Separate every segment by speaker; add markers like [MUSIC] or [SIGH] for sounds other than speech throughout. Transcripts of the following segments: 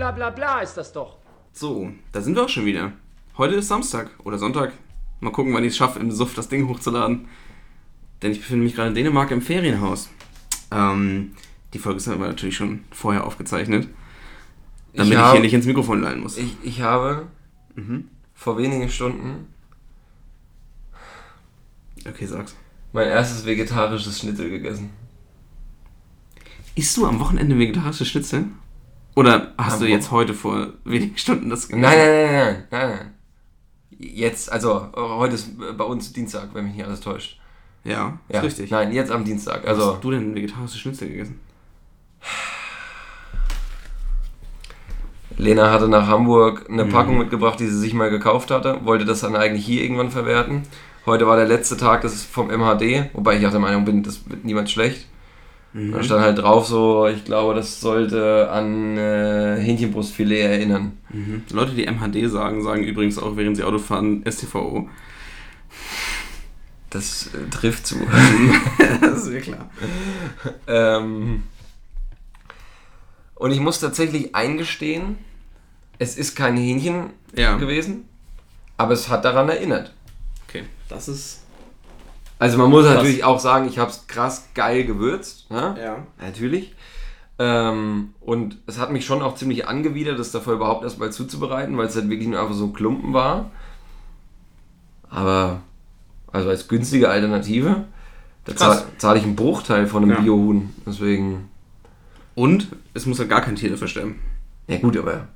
Speaker 1: bla bla bla ist das doch.
Speaker 2: So, da sind wir auch schon wieder. Heute ist Samstag oder Sonntag. Mal gucken, wann ich es schaffe, im Suff das Ding hochzuladen. Denn ich befinde mich gerade in Dänemark im Ferienhaus. Ähm, die Folge ist aber natürlich schon vorher aufgezeichnet. Damit ich,
Speaker 3: hab-
Speaker 2: hier nicht ins Mikrofon lallen muss.
Speaker 3: Ich, ich habe
Speaker 2: Mhm.
Speaker 3: vor wenigen Stunden
Speaker 2: Okay, sag's.
Speaker 3: mein erstes vegetarisches Schnitzel gegessen.
Speaker 2: Isst du am Wochenende vegetarische Schnitzel? Oder hast du jetzt heute vor wenigen Stunden das
Speaker 3: Nein, nein, nein, nein, nein, nein. Jetzt, also heute ist bei uns Dienstag, wenn mich nicht alles täuscht.
Speaker 2: Ja, ist
Speaker 3: Ja,
Speaker 2: richtig.
Speaker 3: Nein, jetzt am Dienstag.
Speaker 2: Also,
Speaker 3: Also
Speaker 2: hast du denn vegetarische Schnitzel gegessen?
Speaker 3: Lena hatte nach Hamburg eine
Speaker 2: Mhm.
Speaker 3: Packung mitgebracht, die sie sich mal gekauft hatte, wollte das dann eigentlich hier irgendwann verwerten. Heute war der letzte Tag des vom MHD, wobei ich auch der Meinung bin, das wird niemand schlecht.
Speaker 2: Mhm.
Speaker 3: Da stand halt drauf so, ich glaube, das sollte an äh, Hähnchenbrustfilet erinnern.
Speaker 2: Mhm. Leute, die MHD sagen, sagen übrigens auch, während sie Auto fahren, STVO.
Speaker 3: Das äh, trifft zu. [LAUGHS]
Speaker 2: das ist ja klar.
Speaker 3: ähm, und ich muss tatsächlich eingestehen, es ist kein Hähnchen
Speaker 2: Ja.
Speaker 3: gewesen, aber es hat daran erinnert.
Speaker 2: Okay, das ist.
Speaker 3: Also man muss
Speaker 2: Krass.
Speaker 3: natürlich auch sagen, ich habe es krass geil gewürzt. Ne?
Speaker 2: Ja.
Speaker 3: Natürlich. Ähm, und es hat mich schon auch ziemlich angewidert, das davor überhaupt erstmal zuzubereiten, weil es halt wirklich nur einfach so ein Klumpen war. Aber, also als günstige Alternative, da
Speaker 2: Krass.
Speaker 3: zahl- zahle ich einen Bruchteil von einem
Speaker 2: Ja.
Speaker 3: Biohuhn. Deswegen,
Speaker 2: Und es muss ja gar kein Tier dafür sterben.
Speaker 3: ja gut, aber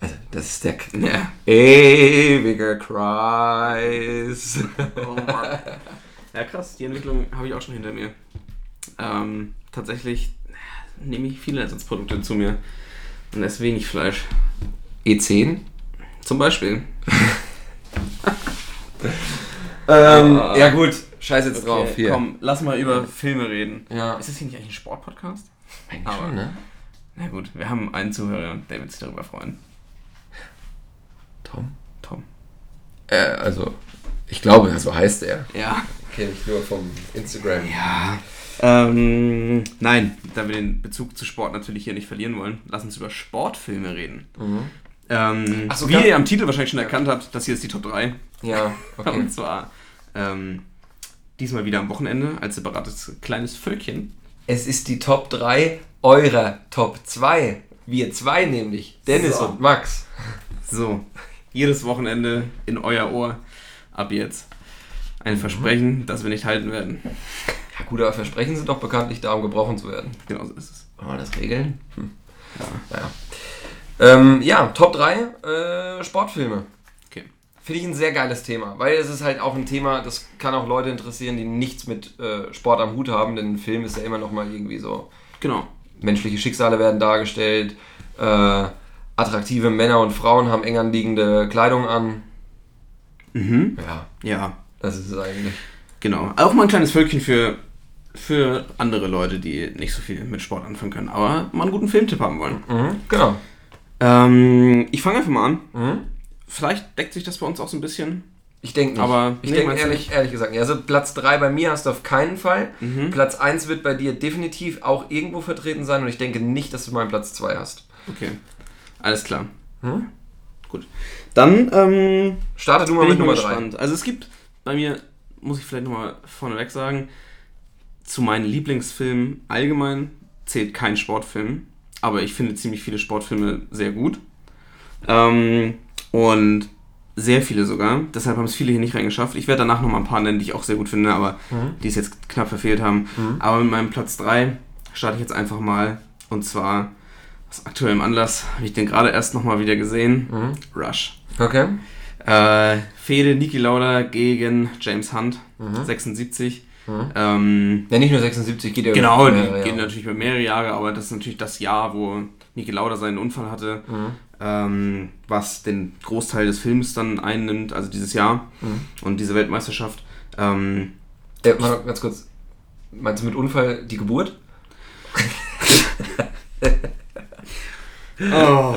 Speaker 3: also, das ist der
Speaker 2: Ja.
Speaker 3: ewige Kreis.
Speaker 2: Oh Mann. [LAUGHS] Ja, krass, die Entwicklung habe ich auch schon hinter mir. Ähm, tatsächlich äh, nehme ich viele Ersatzprodukte zu mir und esse wenig Fleisch.
Speaker 3: E10?
Speaker 2: Zum Beispiel. [LAUGHS]
Speaker 3: Ähm,
Speaker 2: Ah.
Speaker 3: ja gut, scheiß jetzt drauf hier.
Speaker 2: Komm, lass mal über Filme reden.
Speaker 3: Ja.
Speaker 2: Ist das hier nicht eigentlich ein Sportpodcast?
Speaker 3: Eigentlich
Speaker 2: Aber-
Speaker 3: schon, ne?
Speaker 2: Na gut, wir haben einen Zuhörer, der wird sich darüber freuen.
Speaker 3: Tom?
Speaker 2: Tom.
Speaker 3: Äh, also, ich glaube, so heißt er.
Speaker 2: Ja.
Speaker 3: Kenne ich nur vom Instagram.
Speaker 2: Ja. Ähm, nein, da wir den Bezug zu Sport natürlich hier nicht verlieren wollen, lass uns über Sportfilme reden.
Speaker 3: Mhm.
Speaker 2: Ähm,
Speaker 3: so,
Speaker 2: wie ihr am Titel wahrscheinlich schon erkannt habt, das hier ist die Top 3.
Speaker 3: Ja, [LAUGHS] okay.
Speaker 2: Und zwar ähm, diesmal wieder am Wochenende als separates kleines Völkchen.
Speaker 3: Es ist die Top 3 eurer Top 2. Wir zwei nämlich. Dennis
Speaker 2: So.
Speaker 3: und Max.
Speaker 2: So, jedes Wochenende in euer Ohr ab jetzt. Ein Versprechen, das wir nicht halten werden.
Speaker 3: Ja gut, aber Versprechen sind doch bekanntlich da, um gebrochen zu werden.
Speaker 2: Genau so ist es.
Speaker 3: Wollen wir das regeln? Hm. Naja. Ähm, ja, Top 3 äh, Sportfilme.
Speaker 2: Okay.
Speaker 3: Finde ich ein sehr geiles Thema, weil es ist halt auch ein Thema, das kann auch Leute interessieren, die nichts mit äh, Sport am Hut haben, denn ein Film ist ja immer noch mal irgendwie so
Speaker 2: Genau.
Speaker 3: menschliche Schicksale werden dargestellt, äh, attraktive Männer und Frauen haben eng anliegende Kleidung an.
Speaker 2: Mhm.
Speaker 3: Ja,
Speaker 2: Ja,
Speaker 3: das ist es eigentlich.
Speaker 2: genau. Auch mal ein kleines Völkchen für, für andere Leute, die nicht so viel mit Sport anfangen können, aber mal einen guten Filmtipp haben wollen.
Speaker 3: Mhm, genau.
Speaker 2: Ähm, ich fange einfach mal an.
Speaker 3: Mhm.
Speaker 2: Vielleicht deckt sich das bei uns auch so ein bisschen.
Speaker 3: Ich denke nicht.
Speaker 2: Aber-
Speaker 3: ich
Speaker 2: nee,
Speaker 3: denke ehrlich, ehrlich gesagt nicht. Also Platz 3 bei mir hast du auf keinen Fall.
Speaker 2: Mhm.
Speaker 3: Platz 1 wird bei dir definitiv auch irgendwo vertreten sein und ich denke nicht, dass du meinen Platz 2 hast.
Speaker 2: Okay. Alles klar.
Speaker 3: Hm?
Speaker 2: Gut. Dann ähm,
Speaker 3: Starte du mal mit Nummer 3.
Speaker 2: gespannt. Also es gibt bei mir, muss ich vielleicht nochmal vorneweg sagen, zu meinen Lieblingsfilmen allgemein zählt kein Sportfilm, aber ich finde ziemlich viele Sportfilme sehr gut. Ähm, und sehr viele sogar. Deshalb haben es viele hier nicht reingeschafft. Ich werde danach nochmal ein paar nennen, die ich auch sehr gut finde, aber
Speaker 3: Mhm.
Speaker 2: die es jetzt knapp verfehlt haben. Aber mit meinem Platz 3 starte ich jetzt einfach mal. Und zwar aus aktuellem Anlass habe ich den gerade erst nochmal wieder gesehen.
Speaker 3: Mhm.
Speaker 2: Rush.
Speaker 3: Okay.
Speaker 2: Äh, Fehde Niki Lauda gegen James Hunt,
Speaker 3: Mhm.
Speaker 2: 76.
Speaker 3: Mhm.
Speaker 2: Ähm,
Speaker 3: Ja, nicht nur 76 geht ja
Speaker 2: genau, die
Speaker 3: mehrere Jahre.
Speaker 2: natürlich über mehrere Jahre, aber das ist natürlich das Jahr, wo Niki Lauda seinen Unfall hatte,
Speaker 3: Mhm.
Speaker 2: ähm, was den Großteil des Films dann einnimmt, also dieses Jahr
Speaker 3: Mhm.
Speaker 2: und diese Weltmeisterschaft. Ähm,
Speaker 3: Äh, warte, ganz kurz. Meinst du mit Unfall die Geburt? [LAUGHS]
Speaker 2: oh,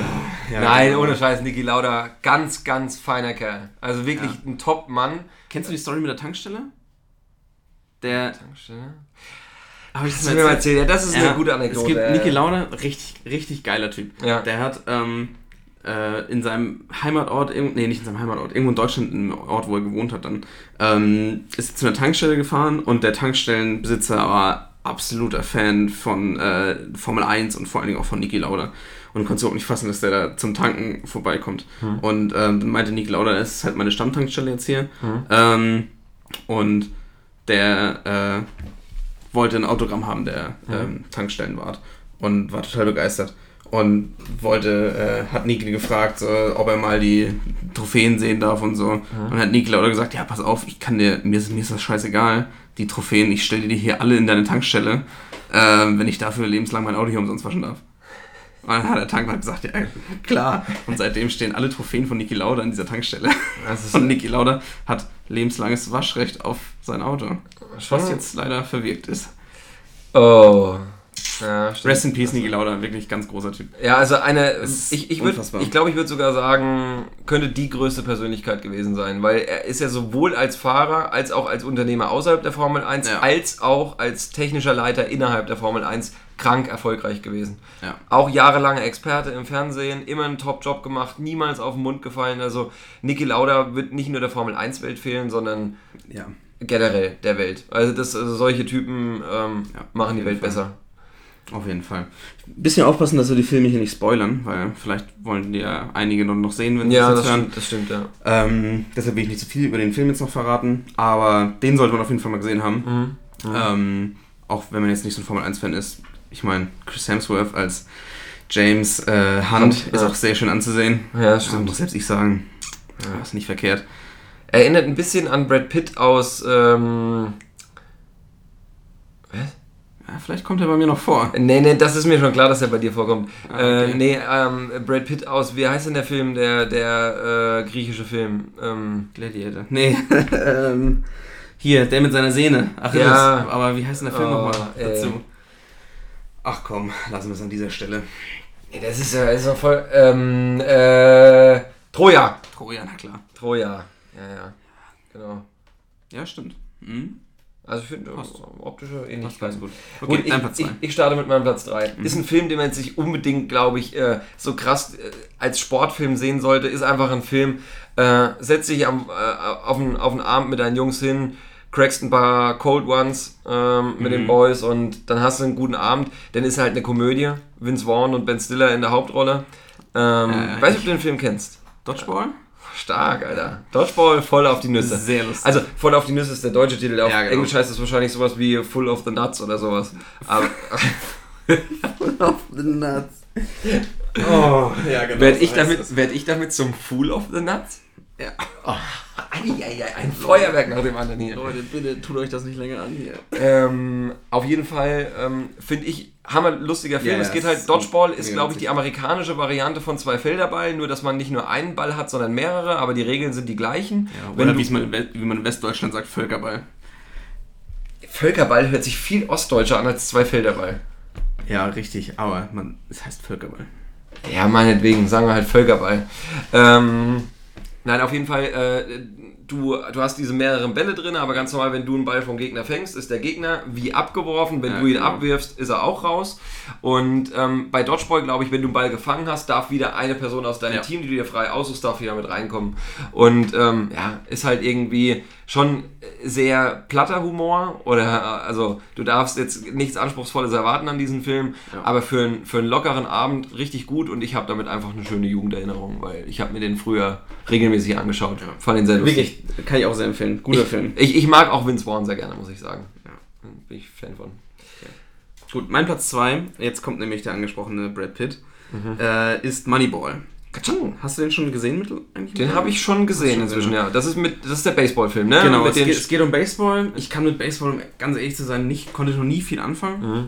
Speaker 2: ja,
Speaker 3: Nein,
Speaker 2: genau.
Speaker 3: ohne Scheiß, Niki Lauda, ganz, ganz feiner Kerl. Also wirklich
Speaker 2: Ja.
Speaker 3: ein Top-Mann.
Speaker 2: Kennst du die Story mit der Tankstelle? Der,
Speaker 3: Tankstelle.
Speaker 2: Habe ich
Speaker 3: du mir mal erzählt? Ja, das ist
Speaker 2: Ja,
Speaker 3: eine gute Anekdote.
Speaker 2: Es gibt Niki. Lauda, richtig, richtig geiler Typ.
Speaker 3: Ja.
Speaker 2: Der hat ähm, äh, in seinem Heimatort, nee, nicht in seinem Heimatort, irgendwo in Deutschland, im Ort, wo er gewohnt hat, dann ähm, ist zu einer Tankstelle gefahren und der Tankstellenbesitzer war absoluter Fan von äh, Formel 1 und vor allen Dingen auch von Niki Lauda. Und konnte überhaupt nicht fassen, dass der da zum Tanken vorbeikommt.
Speaker 3: Hm.
Speaker 2: Und ähm, dann meinte Niki Lauda, das ist halt meine Stammtankstelle jetzt hier. Ähm, und der äh, wollte ein Autogramm haben, der ähm, Tankstellenwart. Und war total begeistert. Und wollte, äh, hat Niki gefragt, so, ob er mal die Trophäen sehen darf und so. Und hat Niki Lauda gesagt, ja, pass auf, ich kann dir, mir ist, mir ist das scheißegal, die Trophäen, ich stelle dir die hier alle in deine Tankstelle, ähm, wenn ich dafür lebenslang mein Auto hier umsonst waschen darf. Und dann hat der Tankwart gesagt, ja, klar. Und seitdem stehen alle Trophäen von Niki Lauda in dieser Tankstelle. Und Niki Lauda hat lebenslanges Waschrecht auf sein Auto. Was jetzt leider verwirkt ist.
Speaker 3: Oh. Ja.
Speaker 2: Rest in Peace, Niki Lauda, wirklich ganz großer Typ.
Speaker 3: Ja, also eine, ich, ich, würd,
Speaker 2: unfassbar.
Speaker 3: ich glaube, ich würde sogar sagen, könnte die größte Persönlichkeit gewesen sein, weil er ist ja sowohl als Fahrer als auch als Unternehmer außerhalb der Formel 1,
Speaker 2: Ja.
Speaker 3: als auch als technischer Leiter innerhalb der Formel 1 krank erfolgreich gewesen.
Speaker 2: Ja.
Speaker 3: Auch jahrelange Experte im Fernsehen, immer einen Top-Job gemacht, niemals auf den Mund gefallen. Also Niki Lauda wird nicht nur der Formel 1-Welt fehlen, sondern
Speaker 2: Ja.
Speaker 3: generell der Welt. Also, das, also solche Typen ähm,
Speaker 2: Ja,
Speaker 3: machen die Welt
Speaker 2: Fall.
Speaker 3: besser.
Speaker 2: Auf jeden Fall. Bisschen aufpassen, dass wir die Filme hier nicht spoilern, weil vielleicht wollen die ja einige noch- sehen, wenn sie
Speaker 3: Ja,
Speaker 2: das
Speaker 3: das
Speaker 2: hören.
Speaker 3: stimmt, das stimmt, ja.
Speaker 2: Ähm, deshalb will ich nicht zu viel über den Film jetzt noch verraten, aber den sollte man auf jeden Fall mal gesehen haben.
Speaker 3: Mhm.
Speaker 2: Ähm, auch wenn man jetzt nicht so ein Formel 1-Fan ist. Ich meine, Chris Hemsworth als James äh, Hunt
Speaker 3: Hunt,
Speaker 2: ist
Speaker 3: ja.
Speaker 2: auch sehr schön anzusehen.
Speaker 3: Ja, das stimmt.
Speaker 2: muss selbst ich sagen. Ja. Ist nicht verkehrt.
Speaker 3: Erinnert ein bisschen an Brad Pitt aus. Ähm, was?
Speaker 2: Ja, vielleicht kommt er bei mir noch vor.
Speaker 3: Nee, nee, das ist mir schon klar, dass er bei dir vorkommt.
Speaker 2: Ah, okay.
Speaker 3: äh, nee, ähm, Brad Pitt aus. Wie heißt denn der Film, der, der äh, griechische Film? Ähm,
Speaker 2: Gladiator. Nee, [LAUGHS] ähm, hier, der mit seiner Sehne. Achilles.
Speaker 3: Ja.
Speaker 2: Aber wie heißt denn der Film
Speaker 3: Oh,
Speaker 2: nochmal
Speaker 3: äh.
Speaker 2: dazu? Ach komm, lassen wir es an dieser Stelle.
Speaker 3: nee, das ist ja ist voll. Ähm, äh, Troja.
Speaker 2: Troja, na klar.
Speaker 3: Troja. Ja, ja. Genau.
Speaker 2: Ja, stimmt. Mhm.
Speaker 3: Also ich finde optische Ähnlichkeit.
Speaker 2: gut.
Speaker 3: Gut,
Speaker 2: Okay,
Speaker 3: ich,
Speaker 2: Platz
Speaker 3: ich,
Speaker 2: zwei.
Speaker 3: ich starte mit meinem Platz 3.
Speaker 2: Mhm.
Speaker 3: Ist ein Film, den man jetzt sich unbedingt, glaube ich, äh, so krass äh, als Sportfilm sehen sollte. Ist einfach ein Film. Äh, setz dich am, äh, auf, einen, auf einen Abend mit deinen Jungs hin, crackst ein paar Cold Ones ähm, mit den
Speaker 2: Mhm.
Speaker 3: Boys und dann hast du einen guten Abend. Dann ist halt eine Komödie. Vince Vaughn und Ben Stiller in der Hauptrolle. Ähm,
Speaker 2: Äh,
Speaker 3: weiß nicht, ob du den Film kennst.
Speaker 2: Dodgeball?
Speaker 3: Stark, Alter. Dodgeball voll auf die Nüsse.
Speaker 2: Sehr lustig.
Speaker 3: Also voll auf die Nüsse ist der deutsche Titel. Auf
Speaker 2: Ja, genau.
Speaker 3: Englisch heißt es wahrscheinlich sowas wie Full of the Nuts oder sowas. Aber [LAUGHS]
Speaker 2: Off the nuts. Oh, ja, genau.
Speaker 3: werde
Speaker 2: so
Speaker 3: ich, damit, werd ich damit zum Fool of the Nuts?
Speaker 2: Ja.
Speaker 3: Oh, eieiei, ein Feuerwerk nach dem anderen hier.
Speaker 2: Leute, bitte tut euch das nicht länger an hier.
Speaker 3: Ähm, auf jeden Fall ähm, finde ich hammer lustiger Film.
Speaker 2: Ja,
Speaker 3: es geht halt, Dodgeball ist, glaube ich, die amerikanische Variante von zwei Felderball, nur dass man nicht nur einen Ball hat, sondern mehrere, aber die Regeln sind die gleichen.
Speaker 2: Ja,
Speaker 3: Wenn
Speaker 2: oder
Speaker 3: du-
Speaker 2: wie's man wie man in Westdeutschland sagt, Völkerball.
Speaker 3: Völkerball hört sich viel ostdeutscher an als zwei Felderball.
Speaker 2: Ja, richtig, aber man, es heißt Völkerball.
Speaker 3: Ja, meinetwegen, sagen wir halt Völkerball. Ähm, nein, auf jeden Fall, äh, du, du hast diese mehreren Bälle drin, aber ganz normal, wenn du einen Ball vom Gegner fängst, ist der Gegner wie abgeworfen. Wenn
Speaker 2: Ja,
Speaker 3: du ihn
Speaker 2: genau.
Speaker 3: abwirfst, ist er auch raus. Und ähm, bei Dodgeball, glaube ich, wenn du einen Ball gefangen hast, darf wieder eine Person aus deinem
Speaker 2: Ja.
Speaker 3: Team, die du dir frei aussuchst, darf wieder mit reinkommen. Und ähm, ja, ist halt irgendwie schon sehr platter Humor oder äh, also du darfst jetzt nichts Anspruchsvolles erwarten an diesem Film,
Speaker 2: Ja.
Speaker 3: aber für, einen- für einen lockeren Abend richtig gut und ich habe damit einfach eine schöne Jugenderinnerung, weil ich habe mir den früher regelmäßig angeschaut. Fand ihn sehr lustig.
Speaker 2: Wirklich, kann ich auch sehr empfehlen. Guter
Speaker 3: ich,
Speaker 2: Film.
Speaker 3: Ich, ich mag auch Vince Vaughn sehr gerne, muss ich sagen.
Speaker 2: Ja.
Speaker 3: Bin ich Fan von.
Speaker 2: Gut, mein Platz 2, jetzt kommt nämlich der angesprochene Brad Pitt, äh, ist Moneyball.
Speaker 3: Katsching.
Speaker 2: Hast du den schon gesehen mit eigentlich?
Speaker 3: Den habe ich schon gesehen
Speaker 2: schon
Speaker 3: inzwischen,
Speaker 2: gesehen.
Speaker 3: ja. Das ist mit, das ist der Baseballfilm, ne?
Speaker 2: Genau, es geht, es geht um Baseball. Ich kann mit Baseball, um ganz ehrlich zu sein, nicht, konnte noch nie viel anfangen.
Speaker 3: Mhm.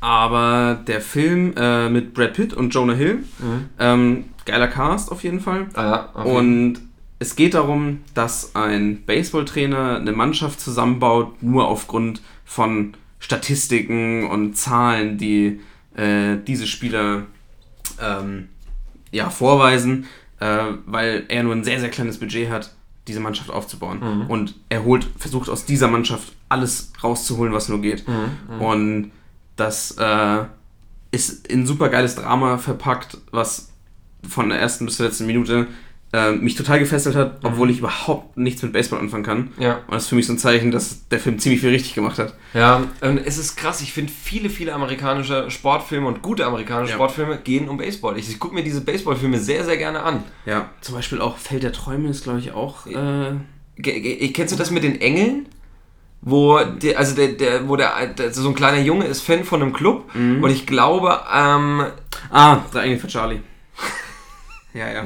Speaker 2: Aber der Film äh, mit Brad Pitt und Jonah Hill,
Speaker 3: Mhm.
Speaker 2: ähm, geiler Cast auf jeden Fall.
Speaker 3: Ah, ja, jeden-
Speaker 2: Und es geht darum, dass ein Baseballtrainer eine Mannschaft zusammenbaut, nur aufgrund von Statistiken und Zahlen, die äh, diese Spieler ähm, ja, vorweisen, äh, weil er nur ein sehr, sehr kleines Budget hat, diese Mannschaft aufzubauen. Und er holt, versucht aus dieser Mannschaft alles rauszuholen, was nur geht. Und das äh, ist in super geiles Drama verpackt, was von der ersten bis zur letzten Minute äh, mich total gefesselt hat, obwohl ich überhaupt nichts mit Baseball anfangen kann.
Speaker 3: Ja.
Speaker 2: Und das ist für mich so ein Zeichen, dass der Film ziemlich viel richtig gemacht hat.
Speaker 3: Ja, und es ist krass. Ich finde, viele, viele amerikanische Sportfilme und gute amerikanische
Speaker 2: Ja.
Speaker 3: Sportfilme gehen um Baseball. Ich, ich gucke mir diese Baseballfilme sehr, sehr gerne an.
Speaker 2: Ja, zum Beispiel auch Feld der Träume ist, glaube ich, auch. Äh,
Speaker 3: Kennst du das mit den Engeln? Wo, der, also der, der, wo der, so ein kleiner Junge ist Fan von einem Club und ich glaube, ähm,
Speaker 2: ah, Drei Engel für Charlie. [LAUGHS] ja, ja.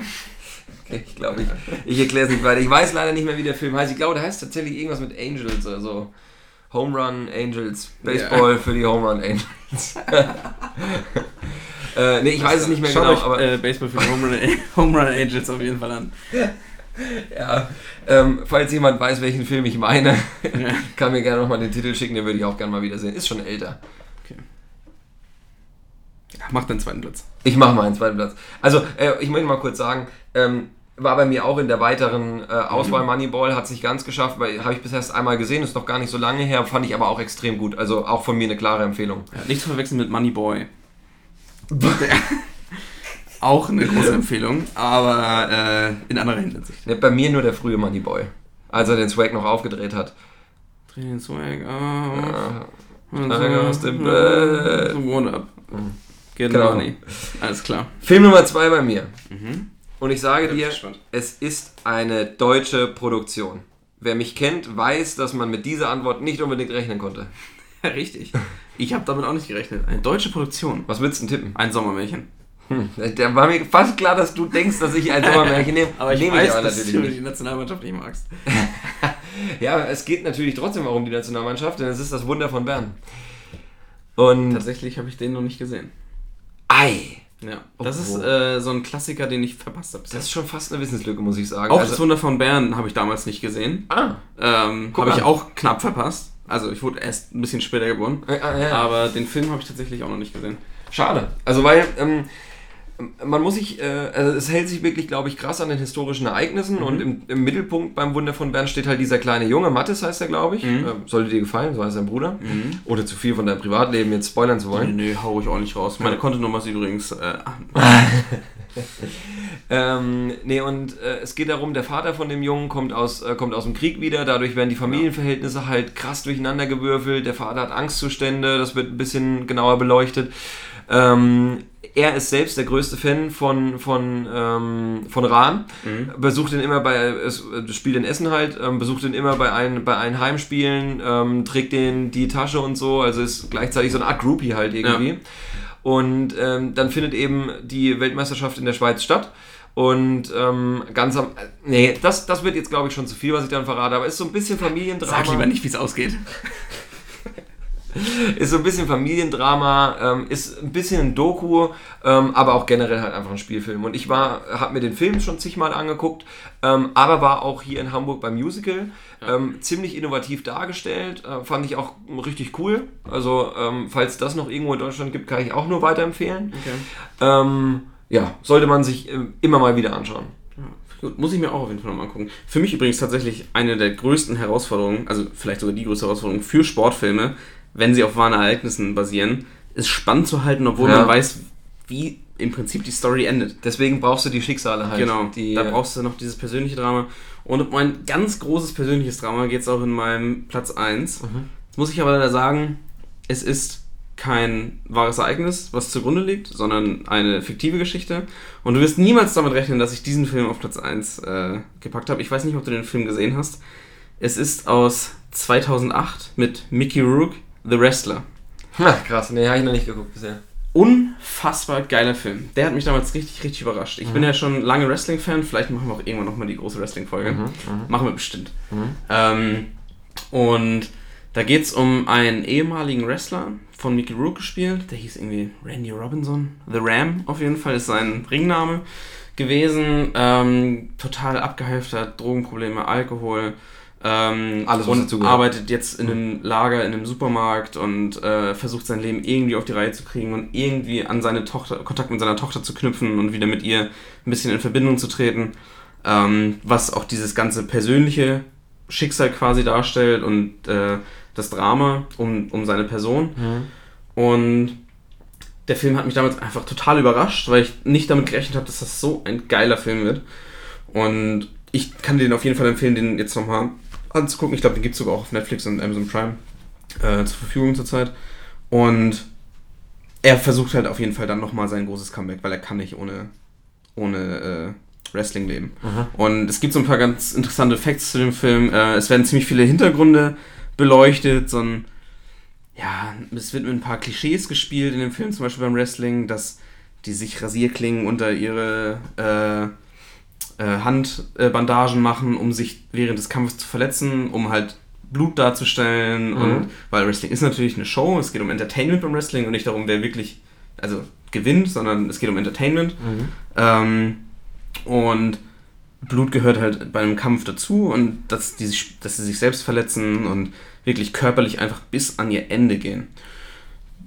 Speaker 2: [LAUGHS]
Speaker 3: ich glaube, ich, ich erkläre es nicht weiter. Ich weiß leider nicht mehr, wie der Film heißt. Ich glaube, der heißt tatsächlich irgendwas mit Angels oder so. Home Run Angels. Baseball für die Home Run Angels. [LAUGHS] äh, nee, ich weiß es nicht mehr
Speaker 2: Schaut
Speaker 3: genau,
Speaker 2: euch,
Speaker 3: aber
Speaker 2: äh, Baseball für die Home Run, [LAUGHS] Home Run Angels auf jeden Fall an.
Speaker 3: ja, ähm, falls jemand weiß, welchen Film ich meine,
Speaker 2: Ja.
Speaker 3: kann mir gerne nochmal den Titel schicken, den würde ich auch gerne mal wieder sehen. Ist schon älter.
Speaker 2: Macht den zweiten Platz.
Speaker 3: Ich mache mal einen zweiten Platz. Also, äh, ich möchte mal kurz sagen, ähm, war bei mir auch in der weiteren äh, Auswahl Moneyball, hat es nicht ganz geschafft, weil habe ich bisher erst einmal gesehen, ist noch gar nicht so lange her, fand ich aber auch extrem gut. Also auch von mir eine klare Empfehlung.
Speaker 2: Ja, nicht zu verwechseln mit Money Boy. Der- auch eine große Empfehlung, aber äh, in anderer Hinsicht.
Speaker 3: Ne, bei mir nur der frühe Moneyboy, als er den Swag noch aufgedreht hat.
Speaker 2: Dreh den Swag auf.
Speaker 3: Steig aus dem Bett.
Speaker 2: So One Up. Get
Speaker 3: Genau.
Speaker 2: money. Alles klar.
Speaker 3: Film Nummer zwei bei mir.
Speaker 2: Mhm.
Speaker 3: Und ich sage dir,
Speaker 2: gespannt.
Speaker 3: es ist eine deutsche Produktion. Wer mich kennt, weiß, dass man mit dieser Antwort nicht unbedingt rechnen konnte. [LAUGHS]
Speaker 2: Richtig. Ich habe damit auch nicht gerechnet. Eine deutsche Produktion.
Speaker 3: Was willst du denn tippen?
Speaker 2: Ein Sommermärchen.
Speaker 3: Hm, da war mir fast klar, dass du denkst, dass ich ein Sommermärchen nehme. [LAUGHS]
Speaker 2: Aber ich
Speaker 3: Nehme
Speaker 2: weiß,
Speaker 3: aber
Speaker 2: dass
Speaker 3: natürlich
Speaker 2: du
Speaker 3: nicht.
Speaker 2: die Nationalmannschaft nicht magst. [LAUGHS]
Speaker 3: Ja, es geht natürlich trotzdem auch um die Nationalmannschaft, denn es ist das Wunder von Bern. Und
Speaker 2: Tatsächlich habe ich den noch nicht gesehen.
Speaker 3: Ei,
Speaker 2: Ja. Das
Speaker 3: Oh.
Speaker 2: ist äh, so ein Klassiker, den ich verpasst habe.
Speaker 3: das ist schon fast eine Wissenslücke, muss ich sagen.
Speaker 2: Auch
Speaker 3: Also-
Speaker 2: das Wunder von Bern habe ich damals nicht gesehen.
Speaker 3: ah,
Speaker 2: Ähm, habe ich auch knapp verpasst. Also ich wurde erst ein bisschen später geboren.
Speaker 3: ah, ja.
Speaker 2: Aber den Film habe ich tatsächlich auch noch nicht gesehen.
Speaker 3: Schade. Also weil ähm, man muss sich, äh, also es hält sich wirklich, glaube ich, krass an den historischen Ereignissen und im, im Mittelpunkt beim Wunder von Bern steht halt dieser kleine Junge, Mathis heißt er, glaube ich.
Speaker 2: Mhm.
Speaker 3: Ähm, sollte dir gefallen, so heißt sein Bruder. Ohne zu viel von deinem Privatleben jetzt spoilern zu
Speaker 2: Nee,
Speaker 3: wollen.
Speaker 2: nee, hau ich auch nicht raus. Meine Kontonummer ist übrigens. Äh, [LAUGHS]
Speaker 3: Ähm, nee, und äh, es geht darum, der Vater von dem Jungen kommt aus, äh, kommt aus dem Krieg wieder, dadurch werden die Familienverhältnisse halt krass durcheinander gewürfelt, der Vater hat Angstzustände, das wird ein bisschen genauer beleuchtet. Ähm, er ist selbst der größte Fan von, von, ähm, von Rahn, besucht ihn immer bei, äh, spielt in Essen halt, ähm, besucht ihn immer bei ein, bei ein Heimspielen, ähm, trägt den die Tasche und so, also ist gleichzeitig so eine Art Groupie halt irgendwie. Und ähm, dann findet eben die Weltmeisterschaft in der Schweiz statt. Und ähm, ganz am. äh, Nee, das, das wird jetzt, glaube ich, schon zu viel, was ich dann verrate. Aber ist so ein bisschen Familiendrama.
Speaker 2: sag lieber nicht, wie es ausgeht. [LAUGHS]
Speaker 3: Ist so ein bisschen Familiendrama, ähm, ist ein bisschen ein Doku, ähm, aber auch generell halt einfach ein Spielfilm. Und ich war, habe mir den Film schon zigmal angeguckt, ähm, aber war auch hier in Hamburg beim Musical. Ähm, ziemlich innovativ dargestellt, äh, fand ich auch richtig cool. Also, ähm, falls das noch irgendwo in Deutschland gibt, kann ich auch nur weiterempfehlen. Ähm, ja, sollte man sich immer mal wieder anschauen.
Speaker 2: Ja, gut, muss ich mir auch auf jeden Fall nochmal angucken. Für mich übrigens tatsächlich eine der größten Herausforderungen, also vielleicht sogar die größte Herausforderung für Sportfilme, wenn sie auf wahren Ereignissen basieren, ist spannend zu halten, obwohl
Speaker 3: Ja.
Speaker 2: man weiß, wie im Prinzip die Story endet.
Speaker 3: Deswegen brauchst du die Schicksale halt.
Speaker 2: Genau,
Speaker 3: Die,
Speaker 2: da brauchst du noch dieses persönliche Drama. Und um mein ganz großes persönliches Drama geht es auch in meinem Platz 1.
Speaker 3: Mhm.
Speaker 2: Jetzt muss ich aber leider sagen, es ist kein wahres Ereignis, was zugrunde liegt, sondern eine fiktive Geschichte. Und du wirst niemals damit rechnen, dass ich diesen Film auf Platz 1 äh, gepackt habe. Ich weiß nicht, ob du den Film gesehen hast. Es ist aus 2008 mit Mickey Rourke, The Wrestler.
Speaker 3: Ha, krass, nee, habe ich noch nicht geguckt bisher.
Speaker 2: Unfassbar geiler Film. Der hat mich damals richtig, richtig überrascht. Ich bin ja schon lange Wrestling-Fan. Vielleicht machen wir auch irgendwann nochmal die große Wrestling-Folge. Machen wir bestimmt. Ähm, und da geht es um einen ehemaligen Wrestler von Mickey Rourke gespielt. Der hieß irgendwie Randy Robinson. The Ram auf jeden Fall ist sein Ringname gewesen. Ähm, total abgehalftert, Drogenprobleme, Alkohol. Ähm,
Speaker 3: Alles,
Speaker 2: und
Speaker 3: dazugehört.
Speaker 2: arbeitet jetzt in einem Lager, in einem Supermarkt und äh, versucht sein Leben irgendwie auf die Reihe zu kriegen und irgendwie an seine Tochter, Kontakt mit seiner Tochter zu knüpfen und wieder mit ihr ein bisschen in Verbindung zu treten. ähm, was auch dieses ganze persönliche Schicksal quasi darstellt und äh, das Drama um, um seine Person.
Speaker 3: Mhm.
Speaker 2: Und der Film hat mich damals einfach total überrascht, weil ich nicht damit gerechnet habe, dass das so ein geiler Film wird. Und ich kann den auf jeden Fall empfehlen, den jetzt nochmal anzugucken. Ich glaube, den gibt es sogar auch auf Netflix und Amazon Prime äh, zur Verfügung zurzeit. Und er versucht halt auf jeden Fall dann nochmal sein großes Comeback, weil er kann nicht ohne, ohne äh, Wrestling leben.
Speaker 3: Mhm.
Speaker 2: Und es gibt so ein paar ganz interessante Facts zu dem Film. Äh, es werden ziemlich viele Hintergründe beleuchtet, so ein, ja, es wird mit ein paar Klischees gespielt in dem Film, zum Beispiel beim Wrestling, dass die sich Rasierklingen unter ihre äh, Handbandagen machen, um sich während des Kampfes zu verletzen, um halt Blut darzustellen
Speaker 3: Mhm.
Speaker 2: und weil Wrestling ist natürlich eine Show, es geht um Entertainment beim Wrestling und nicht darum, wer wirklich, also gewinnt, sondern es geht um Entertainment.
Speaker 3: Mhm.
Speaker 2: Ähm, und Blut gehört halt bei einem Kampf dazu und dass, die dass sie sich selbst verletzen und wirklich körperlich einfach bis an ihr Ende gehen.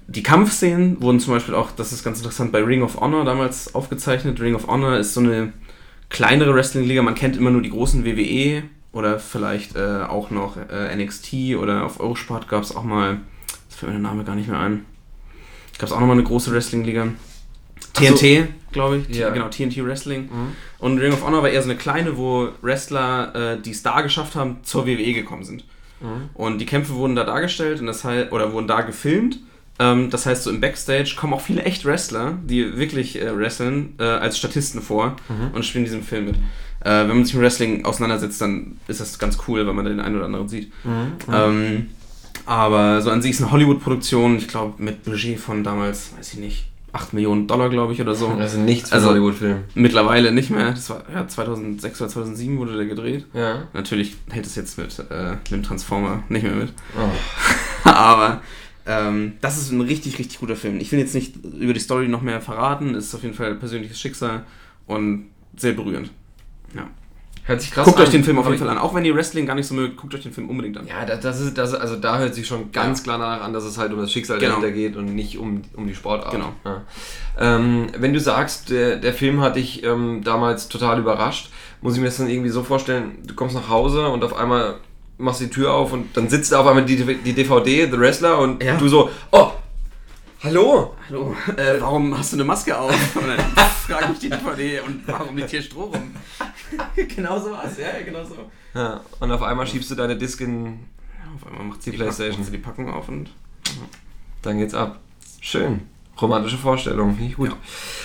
Speaker 2: Die Kampfszenen wurden zum Beispiel auch, das ist ganz interessant, bei Ring of Honor damals aufgezeichnet. Ring of Honor ist so eine kleinere Wrestling-Liga, man kennt immer nur die großen WWE oder vielleicht äh, auch noch äh, NXT oder auf Eurosport gab es auch mal, das fällt mir der Name gar nicht mehr ein, gab es auch nochmal eine große Wrestling-Liga.
Speaker 3: Ach so.
Speaker 2: TNT, glaube ich,
Speaker 3: Ja.
Speaker 2: genau, TNT Wrestling.
Speaker 3: Mhm.
Speaker 2: Und Ring of Honor war eher so eine kleine, wo Wrestler, äh, die es da geschafft haben, zur WWE gekommen sind.
Speaker 3: Mhm.
Speaker 2: Und die Kämpfe wurden da dargestellt und das heißt, oder wurden da gefilmt. Ähm, das heißt, so im Backstage kommen auch viele echt Wrestler, die wirklich äh, wresteln, äh, als Statisten vor
Speaker 3: Mhm.
Speaker 2: und spielen diesen Film mit. Äh, wenn man sich mit Wrestling auseinandersetzt, dann ist das ganz cool, weil man da den einen oder anderen sieht.
Speaker 3: Mhm.
Speaker 2: Ähm, aber so an sich ist eine Hollywood-Produktion, ich glaube, mit Budget von damals, weiß ich nicht, 8 Millionen Dollar, glaube ich, oder so.
Speaker 3: Das ist nichts für
Speaker 2: Also-
Speaker 3: Hollywood-Film.
Speaker 2: Mittlerweile nicht mehr. Das war ja, 2006 oder 2007 wurde der gedreht.
Speaker 3: Ja.
Speaker 2: Natürlich hält es jetzt mit, äh, mit dem Transformer nicht mehr mit.
Speaker 3: Oh. [LAUGHS]
Speaker 2: Aber ähm, das ist ein richtig, richtig guter Film. Ich will jetzt nicht über die Story noch mehr verraten. Es ist auf jeden Fall ein persönliches Schicksal und sehr berührend.
Speaker 3: Hört sich krass
Speaker 2: guckt
Speaker 3: an.
Speaker 2: euch den Film auf jeden Fall an. Auch wenn ihr Wrestling gar nicht so mögt, guckt euch den Film unbedingt an.
Speaker 3: Ja, das, ist, das, also da hört sich schon ganz klar danach an, dass es halt um das Schicksal
Speaker 2: Genau.
Speaker 3: dahinter geht und nicht um, um die Sportart.
Speaker 2: Genau.
Speaker 3: Ja. Ähm, wenn du sagst, der, der Film hat dich ähm, damals total überrascht, muss ich mir das dann irgendwie so vorstellen, du kommst nach Hause und auf einmal machst die Tür auf und dann sitzt da auf einmal die, die DVD, The Wrestler, und
Speaker 2: Ja.
Speaker 3: du so, oh, hallo,
Speaker 2: Hallo, äh, warum hast du eine Maske auf? [LAUGHS] Und dann frage ich die DVD und warum liegt hier Stroh rum? [LAUGHS] genau so war es, ja, genau so.
Speaker 3: Ja, und auf einmal schiebst du deine Disc in,
Speaker 2: Ja, auf einmal macht sie
Speaker 3: Die Playstation.
Speaker 2: sie die Packung auf und.
Speaker 3: dann geht's ab. Schön. Romantische Vorstellung, finde ich gut.
Speaker 2: Ja.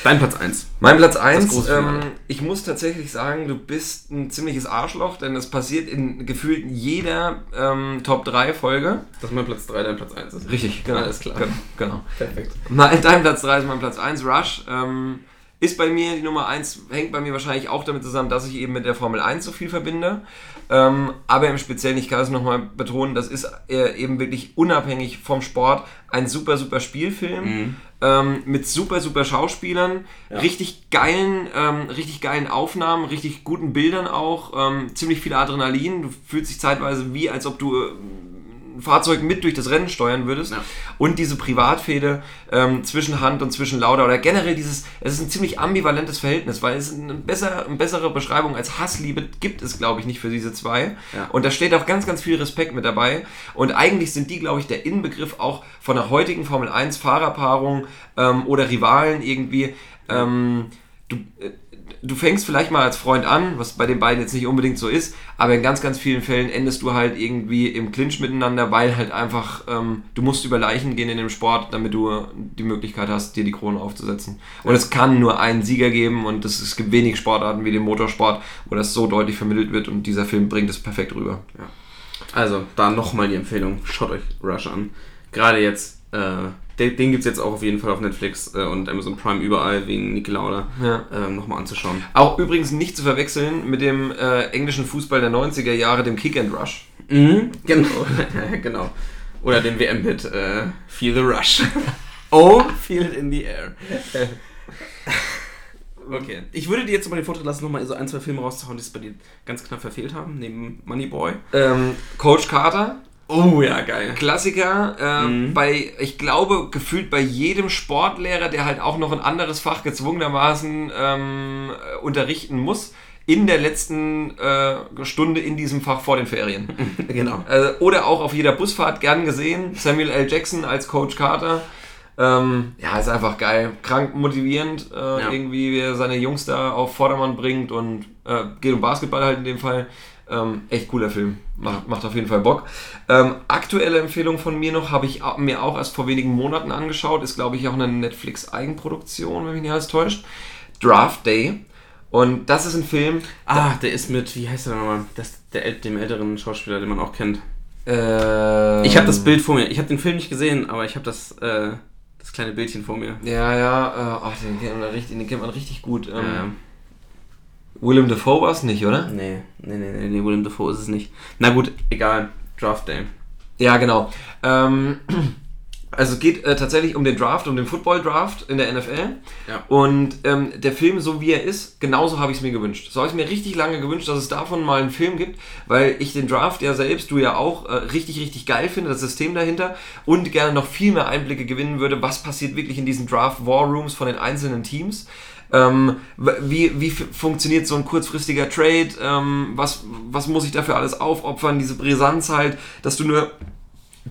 Speaker 2: Dein Platz 1.
Speaker 3: Mein Platz 1,
Speaker 2: große
Speaker 3: ähm, ich muss tatsächlich sagen, du bist ein ziemliches Arschloch, denn es passiert in gefühlt jeder ähm, Top 3 Folge.
Speaker 2: Das ist mein Platz 3, dein Platz 1 ist.
Speaker 3: Richtig, genau.
Speaker 2: Alles klar.
Speaker 3: Genau. genau.
Speaker 2: Perfekt.
Speaker 3: Mein, dein Platz 3 ist mein Platz 1, Rush. Ähm, ist bei mir die Nummer 1, hängt bei mir wahrscheinlich auch damit zusammen, dass ich eben mit der Formel 1 so viel verbinde. Ähm, aber im Speziellen, ich kann es nochmal betonen, das ist äh, eben wirklich unabhängig vom Sport ein super, super Spielfilm
Speaker 2: Mhm.
Speaker 3: ähm, mit super, super Schauspielern,
Speaker 2: Ja.
Speaker 3: richtig geilen, ähm, richtig geilen Aufnahmen, richtig guten Bildern auch, ähm, ziemlich viel Adrenalin. Du fühlst dich zeitweise wie, als ob du äh, ein Fahrzeug mit durch das Rennen steuern würdest.
Speaker 2: Ja.
Speaker 3: Und diese Privatfehde ähm, zwischen Hand und zwischen Lauda oder generell dieses, es ist ein ziemlich ambivalentes Verhältnis, weil es eine, besser, eine bessere Beschreibung als Hassliebe gibt es, glaube ich, nicht für diese zwei.
Speaker 2: Ja.
Speaker 3: Und da steht auch ganz, ganz viel Respekt mit dabei. Und eigentlich sind die, glaube ich, der Inbegriff auch von der heutigen Formel 1 Fahrerpaarung ähm, oder Rivalen irgendwie. Ähm, du, äh, du fängst vielleicht mal als Freund an, was bei den beiden jetzt nicht unbedingt so ist, aber in ganz, ganz vielen Fällen endest du halt irgendwie im Clinch miteinander, weil halt einfach, ähm, du musst über Leichen gehen in dem Sport, damit du die Möglichkeit hast, dir die Krone aufzusetzen. Und es kann nur einen Sieger geben und es, es gibt wenig Sportarten wie den Motorsport, wo das so deutlich vermittelt wird und dieser Film bringt es perfekt rüber.
Speaker 2: Also, da nochmal die Empfehlung. Schaut euch Rush an. Gerade jetzt, äh, den, den gibt es jetzt auch auf jeden Fall auf Netflix äh, und Amazon Prime überall wegen Niki Lauda
Speaker 3: Ja.
Speaker 2: ähm, nochmal anzuschauen.
Speaker 3: Auch übrigens nicht zu verwechseln mit dem äh, englischen Fußball der 90er Jahre, dem Kick and Rush.
Speaker 2: Mhm, genau. [LAUGHS] genau. Oder den WM-Hit äh, Feel the Rush. [LAUGHS] oh, feel it in the air. [LAUGHS] Okay. Ich würde dir jetzt mal den Vortritt lassen, nochmal so ein, zwei Filme rauszuhauen, die es bei dir ganz knapp verfehlt haben, neben Money Boy.
Speaker 3: Ähm, Coach Carter,
Speaker 2: Oh ja, geil.
Speaker 3: Klassiker, äh,
Speaker 2: Mhm.
Speaker 3: bei, ich glaube, gefühlt bei jedem Sportlehrer, der halt auch noch ein anderes Fach gezwungenermaßen ähm, äh, unterrichten muss, in der letzten äh, Stunde in diesem Fach vor den Ferien. [LAUGHS]
Speaker 2: genau.
Speaker 3: Äh, oder auch auf jeder Busfahrt gern gesehen. Samuel L. Jackson als Coach Carter. Ähm, ja, ist einfach geil. Krank motivierend, äh,
Speaker 2: Ja.
Speaker 3: irgendwie, wie er seine Jungs da auf Vordermann bringt und äh, geht um Basketball halt in dem Fall. Ähm, echt cooler Film. Macht, macht auf jeden Fall Bock. Ähm, aktuelle Empfehlung von mir noch, habe ich mir auch erst vor wenigen Monaten angeschaut. Ist, glaube ich, auch eine Netflix-Eigenproduktion, wenn mich nicht alles täuscht. Draft Day. Und das ist ein Film.
Speaker 2: Ah, der ist mit, wie heißt der nochmal? Das, der, dem älteren Schauspieler, den man auch kennt.
Speaker 3: Äh,
Speaker 2: Ich habe das Bild vor mir. Ich habe den Film nicht gesehen, aber ich habe das, äh, das kleine Bildchen vor mir.
Speaker 3: Ja, ja, äh, ach, den, kennt man richtig, den kennt man richtig gut. Ähm,
Speaker 2: Ähm,
Speaker 3: Willem Dafoe war es nicht, oder?
Speaker 2: nee, nee, nee, nee, nee, Willem Dafoe ist es nicht. Na gut, egal. Draft Day.
Speaker 3: Ja, genau. Ähm, also es geht äh, tatsächlich um den Draft, um den Football-Draft in der NFL.
Speaker 2: Ja.
Speaker 3: Und ähm, der Film, so wie er ist, genauso habe ich es mir gewünscht. So habe ich mir richtig lange gewünscht, dass es davon mal einen Film gibt, weil ich den Draft ja selbst, du ja auch, äh, richtig, richtig geil finde, das System dahinter und gerne noch viel mehr Einblicke gewinnen würde, was passiert wirklich in diesen Draft-War-Rooms von den einzelnen Teams. Ähm, wie, wie funktioniert so ein kurzfristiger Trade? Ähm, was, was muss ich dafür alles aufopfern? Diese Brisanz halt, dass du nur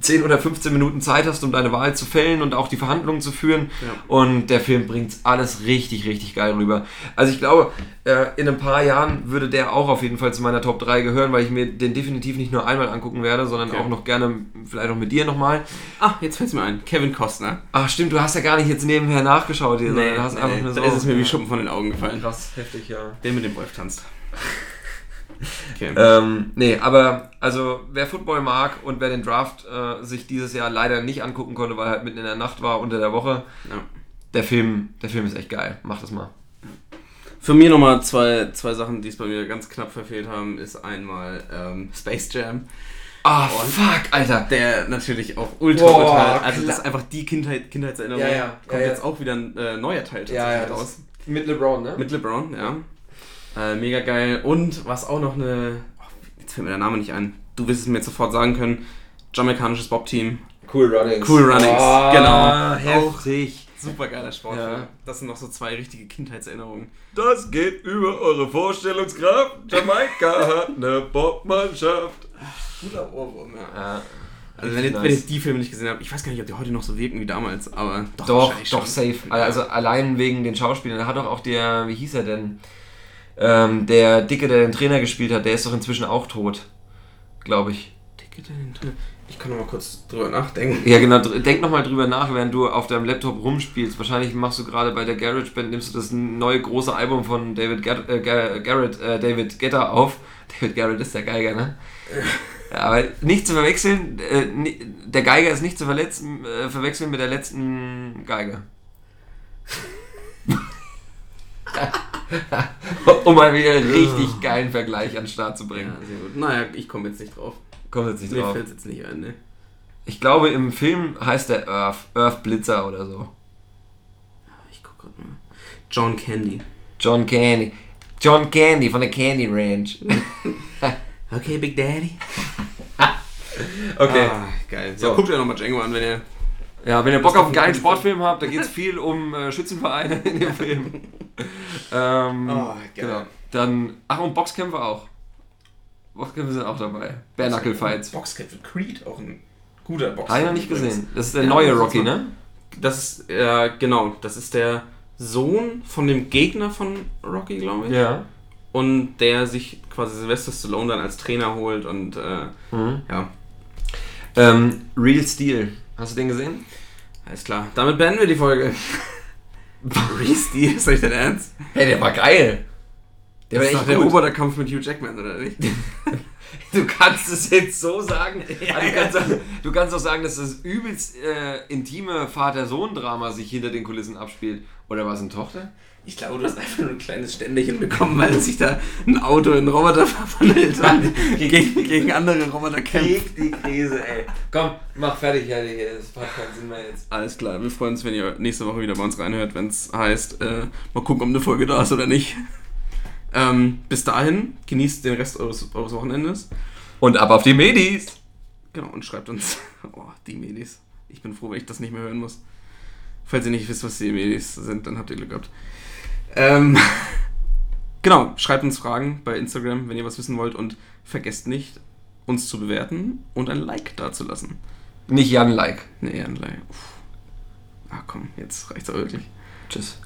Speaker 3: 10 oder 15 Minuten Zeit hast, um deine Wahl zu fällen und auch die Verhandlungen zu führen.
Speaker 2: Ja.
Speaker 3: Und der Film bringt alles richtig, richtig geil rüber. Also ich glaube, äh, in ein paar Jahren würde der auch auf jeden Fall zu meiner Top 3 gehören, weil ich mir den definitiv nicht nur einmal angucken werde, sondern
Speaker 2: Okay.
Speaker 3: auch noch gerne, vielleicht auch mit dir nochmal.
Speaker 2: Ah, jetzt fällt es mir ein. Kevin Costner.
Speaker 3: Ach stimmt, du hast ja gar nicht jetzt nebenher nachgeschaut hier, sondern du hast einfach nur
Speaker 2: da
Speaker 3: so.
Speaker 2: ist es mir wie Schuppen von den Augen gefallen.
Speaker 3: Krass, heftig, ja.
Speaker 2: Der mit dem Wolf tanzt. Okay.
Speaker 3: Ähm, nee, aber also wer Football mag und wer den Draft äh, sich dieses Jahr leider nicht angucken konnte, weil er halt mitten in der Nacht war, unter der Woche,
Speaker 2: ja.
Speaker 3: der Film, der Film ist echt geil. Mach das mal.
Speaker 2: Für mich nochmal zwei, zwei Sachen, die es bei mir ganz knapp verfehlt haben, ist einmal ähm, Space Jam,
Speaker 3: Ah, fuck, Alter.
Speaker 2: der natürlich auch ultra
Speaker 3: Boah,
Speaker 2: brutal, also
Speaker 3: klar.
Speaker 2: das ist einfach die Kindheit, Kindheitserinnerung.
Speaker 3: Ja, ja,
Speaker 2: Kommt
Speaker 3: ja,
Speaker 2: jetzt
Speaker 3: ja.
Speaker 2: auch wieder ein äh, neuer Teil
Speaker 3: Ja, ja,
Speaker 2: tatsächlich
Speaker 3: das- Mit LeBron, ne?
Speaker 2: Mit LeBron, ja. Äh, mega geil. Und was auch noch eine. Oh, jetzt fällt mir der Name nicht ein. Du wirst es mir jetzt sofort sagen können. Jamaikanisches Bob-Team.
Speaker 3: Cool Runnings.
Speaker 2: Cool Runnings,
Speaker 3: Ah,
Speaker 2: genau.
Speaker 3: Heftig.
Speaker 2: Super geiler Sport.
Speaker 3: Ja.
Speaker 2: Das sind noch so zwei richtige Kindheitserinnerungen.
Speaker 3: Das geht über eure Vorstellungskraft. Jamaika [LAUGHS] hat eine Bobmannschaft.
Speaker 2: Guter Ohrwurm, ja.
Speaker 3: Ja,
Speaker 2: Also wenn, ihr, wenn
Speaker 3: nice.
Speaker 2: die Filme nicht gesehen habt, ich weiß gar nicht, ob die heute noch so wirken wie damals, aber doch,
Speaker 3: Doch, doch,
Speaker 2: schon.
Speaker 3: safe. Also allein wegen den Schauspielern. Da hat doch auch der, wie hieß er denn? Ähm, der Dicke, der den Trainer gespielt hat, der ist doch inzwischen auch tot. Glaube ich.
Speaker 2: Dicke den Tunnel. Ich kann noch mal kurz drüber nachdenken.
Speaker 3: Ja, genau. Denk nochmal drüber nach, während du auf deinem Laptop rumspielst. Wahrscheinlich machst du gerade bei der Garage Band, nimmst du das neue große Album von David Gar äh, Gar Garrett, äh, David Guetta auf. [LAUGHS] David Garrett ist der Geiger, ne? Aber nicht zu verwechseln, äh, der Geiger ist nicht zu verletzen, äh, verwechseln mit der letzten Geige. [LAUGHS] [LAUGHS] um mal wieder einen richtig geilen Vergleich an den Start zu bringen.
Speaker 2: Ja, sehr gut. Naja, ich komme jetzt nicht drauf.
Speaker 3: Kommt jetzt nicht
Speaker 2: Mir
Speaker 3: drauf.
Speaker 2: fällt jetzt nicht ein, ne?
Speaker 3: Ich glaube, im Film heißt der Earth, Earth Blitzer oder so.
Speaker 2: Ich guck grad mal. John Candy.
Speaker 3: John Candy. John Candy von der Candy Ranch. [LAUGHS]
Speaker 2: Okay, Big Daddy. [LAUGHS]
Speaker 3: Okay.
Speaker 2: Ah, geil.
Speaker 3: So.
Speaker 2: So, guckt euch nochmal Django an, wenn ihr.
Speaker 3: Ja, wenn ihr Bock auf einen geilen Sportfilm habt, da geht es viel um äh, Schützenvereine in dem Film. [LAUGHS] ähm,
Speaker 2: Oh,
Speaker 3: genau. Dann, ach und Boxkämpfe auch. Boxkämpfe sind auch dabei. Bare Fights.
Speaker 2: Für Creed, auch ein guter Boxer.
Speaker 3: Habe ich noch nicht gesehen. Das ist der
Speaker 2: Ja,
Speaker 3: neue Rocky,
Speaker 2: so-
Speaker 3: ne?
Speaker 2: Das ist, äh, genau, das ist der Sohn von dem Gegner von Rocky, glaube ich.
Speaker 3: Ja.
Speaker 2: Und der sich quasi Sylvester Stallone dann als Trainer holt und äh,
Speaker 3: Mhm.
Speaker 2: ja,
Speaker 3: Ähm, Real Steel. Hast du den gesehen?
Speaker 2: alles klar. Damit beenden wir die Folge. Reese, ist euch dein Ernst?
Speaker 3: Hey, der war geil. Der
Speaker 2: Das
Speaker 3: war
Speaker 2: ist doch
Speaker 3: echt
Speaker 2: der
Speaker 3: gut.
Speaker 2: Oberkampf mit Hugh Jackman, oder nicht? [LAUGHS]
Speaker 3: Du kannst es jetzt so sagen. [LAUGHS]
Speaker 2: Ja,
Speaker 3: du,
Speaker 2: ja.
Speaker 3: kannst auch, du kannst auch sagen, dass das übelst äh, intime Vater-Sohn-Drama sich hinter den Kulissen abspielt. Oder war es eine Tochter?
Speaker 2: Ich glaube, du hast einfach nur ein kleines Ständchen bekommen, weil sich da ein Auto in einen Roboter [LAUGHS] verwandelt und gegen, gegen andere Roboter kämpft.
Speaker 3: die Krise, ey. Komm, mach fertig, Alter. hier. Das hat keinen Sinn mehr jetzt.
Speaker 2: Alles klar, wir freuen uns, wenn ihr nächste Woche wieder bei uns reinhört, wenn es heißt, äh, mal gucken, ob eine Folge da ist oder nicht. Ähm, bis dahin, genießt den Rest eures, eures Wochenendes.
Speaker 3: Und ab auf die Medis.
Speaker 2: Genau, und schreibt uns, [LAUGHS] oh, die Medis. Ich bin froh, wenn ich das nicht mehr hören muss. Falls ihr nicht wisst, was die Medis sind, dann habt ihr Glück gehabt. Ähm, [LAUGHS] Genau, schreibt uns Fragen bei Instagram, wenn ihr was wissen wollt und vergesst nicht, uns zu bewerten und ein Like dazulassen.
Speaker 3: Nicht Jan Like.
Speaker 2: Nee, ein Like. Uff. Ah komm, jetzt reicht's auch wirklich.
Speaker 3: Tschüss.